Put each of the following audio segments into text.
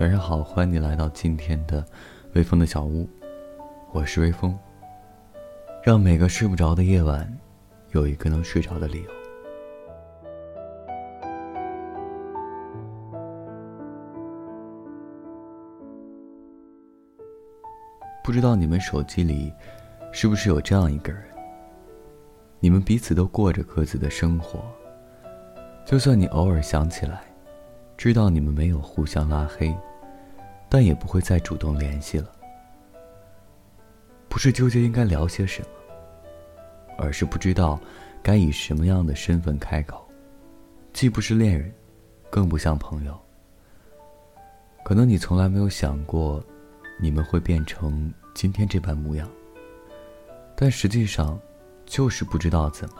晚上好，欢迎你来到今天的微风的小屋，我是微风。让每个睡不着的夜晚，有一个能睡着的理由。不知道你们手机里是不是有这样一个人？你们彼此都过着各自的生活，就算你偶尔想起来。知道你们没有互相拉黑，但也不会再主动联系了。不是纠结应该聊些什么，而是不知道该以什么样的身份开口，既不是恋人，更不像朋友。可能你从来没有想过，你们会变成今天这般模样。但实际上，就是不知道怎么，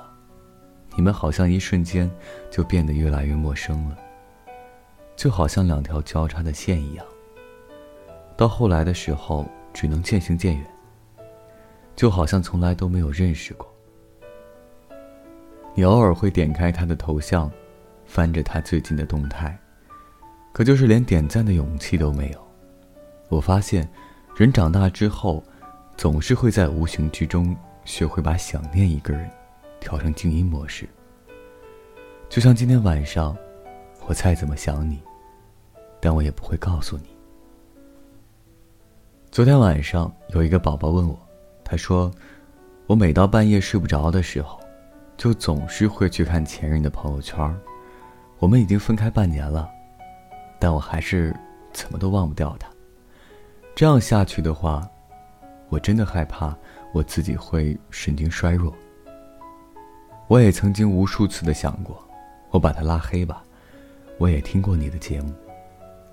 你们好像一瞬间就变得越来越陌生了。就好像两条交叉的线一样，到后来的时候只能渐行渐远。就好像从来都没有认识过。你偶尔会点开他的头像，翻着他最近的动态，可就是连点赞的勇气都没有。我发现，人长大之后，总是会在无形之中学会把想念一个人调成静音模式。就像今天晚上。我再怎么想你，但我也不会告诉你。昨天晚上有一个宝宝问我，他说：“我每到半夜睡不着的时候，就总是会去看前任的朋友圈。我们已经分开半年了，但我还是怎么都忘不掉他。这样下去的话，我真的害怕我自己会神经衰弱。我也曾经无数次的想过，我把他拉黑吧。”我也听过你的节目，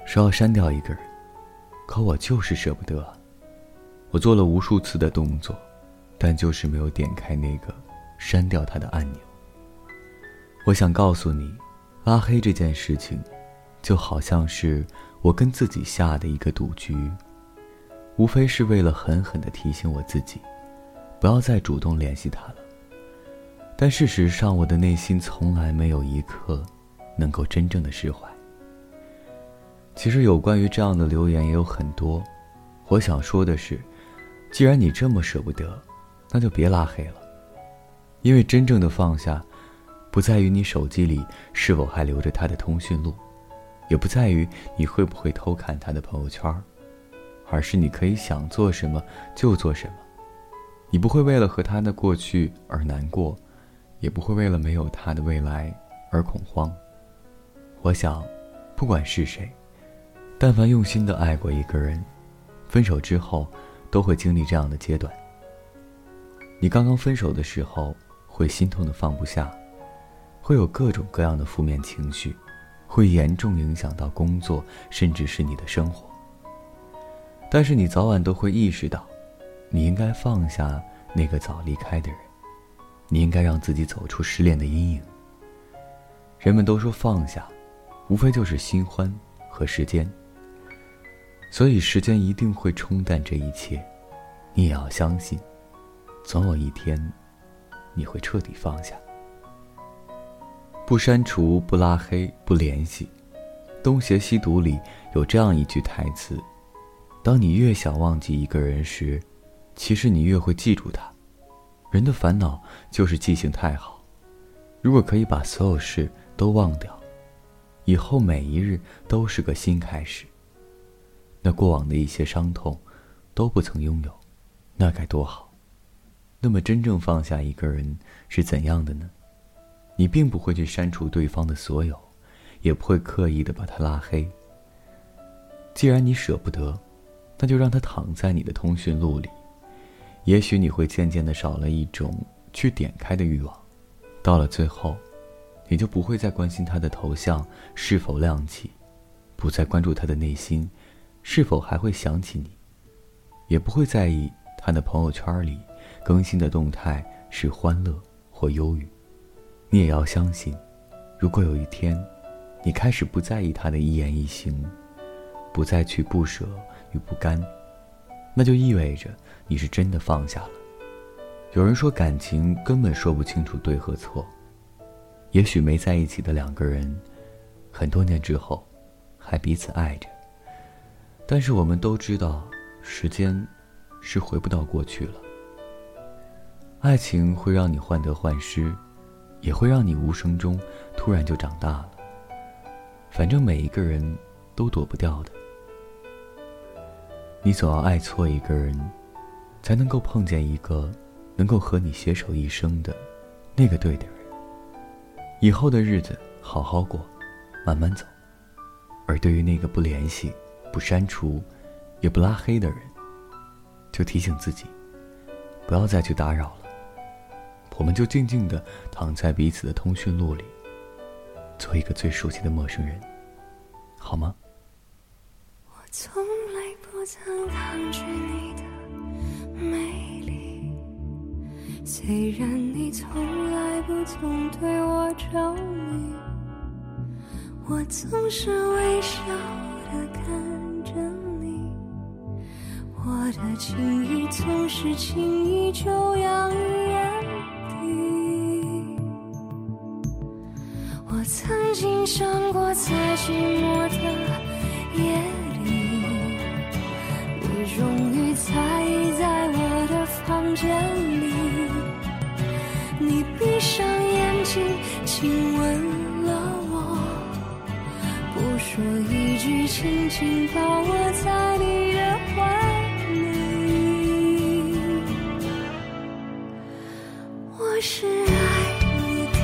说要删掉一个人，可我就是舍不得。我做了无数次的动作，但就是没有点开那个删掉他的按钮。我想告诉你，拉黑这件事情，就好像是我跟自己下的一个赌局，无非是为了狠狠的提醒我自己，不要再主动联系他了。但事实上，我的内心从来没有一刻。能够真正的释怀。其实有关于这样的留言也有很多，我想说的是，既然你这么舍不得，那就别拉黑了。因为真正的放下，不在于你手机里是否还留着他的通讯录，也不在于你会不会偷看他的朋友圈，而是你可以想做什么就做什么。你不会为了和他的过去而难过，也不会为了没有他的未来而恐慌。我想，不管是谁，但凡用心的爱过一个人，分手之后都会经历这样的阶段。你刚刚分手的时候，会心痛的放不下，会有各种各样的负面情绪，会严重影响到工作，甚至是你的生活。但是你早晚都会意识到，你应该放下那个早离开的人，你应该让自己走出失恋的阴影。人们都说放下。无非就是新欢和时间，所以时间一定会冲淡这一切。你也要相信，总有一天，你会彻底放下。不删除，不拉黑，不联系。东邪西毒里有这样一句台词：当你越想忘记一个人时，其实你越会记住他。人的烦恼就是记性太好。如果可以把所有事都忘掉。以后每一日都是个新开始。那过往的一些伤痛，都不曾拥有，那该多好。那么真正放下一个人是怎样的呢？你并不会去删除对方的所有，也不会刻意的把他拉黑。既然你舍不得，那就让他躺在你的通讯录里。也许你会渐渐的少了一种去点开的欲望，到了最后。你就不会再关心他的头像是否亮起，不再关注他的内心是否还会想起你，也不会在意他的朋友圈里更新的动态是欢乐或忧郁。你也要相信，如果有一天，你开始不在意他的一言一行，不再去不舍与不甘，那就意味着你是真的放下了。有人说，感情根本说不清楚对和错。也许没在一起的两个人，很多年之后，还彼此爱着，但是我们都知道，时间是回不到过去了。爱情会让你患得患失，也会让你无声中突然就长大了。反正每一个人都躲不掉的。你总要爱错一个人，才能够碰见一个能够和你携手一生的那个对的人。以后的日子好好过，慢慢走。而对于那个不联系、不删除、也不拉黑的人，就提醒自己，不要再去打扰了。我们就静静的躺在彼此的通讯录里，做一个最熟悉的陌生人，好吗？我从来不曾抗拒你的美丽，虽然你从来不曾对我着迷，我总是微笑看着你，我的情意总是轻易就洋溢眼底。我曾经想过，在寂寞轻轻抱我在你的怀里。我是爱你的，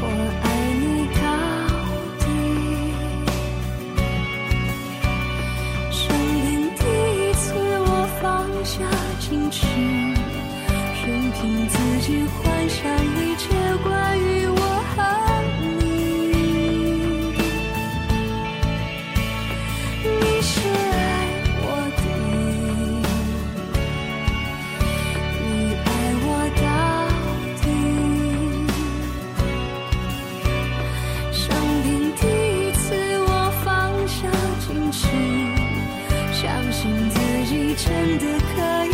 我爱你到底。生命第一次，我放下矜持，任凭自己幻想一切真的可以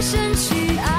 深去爱。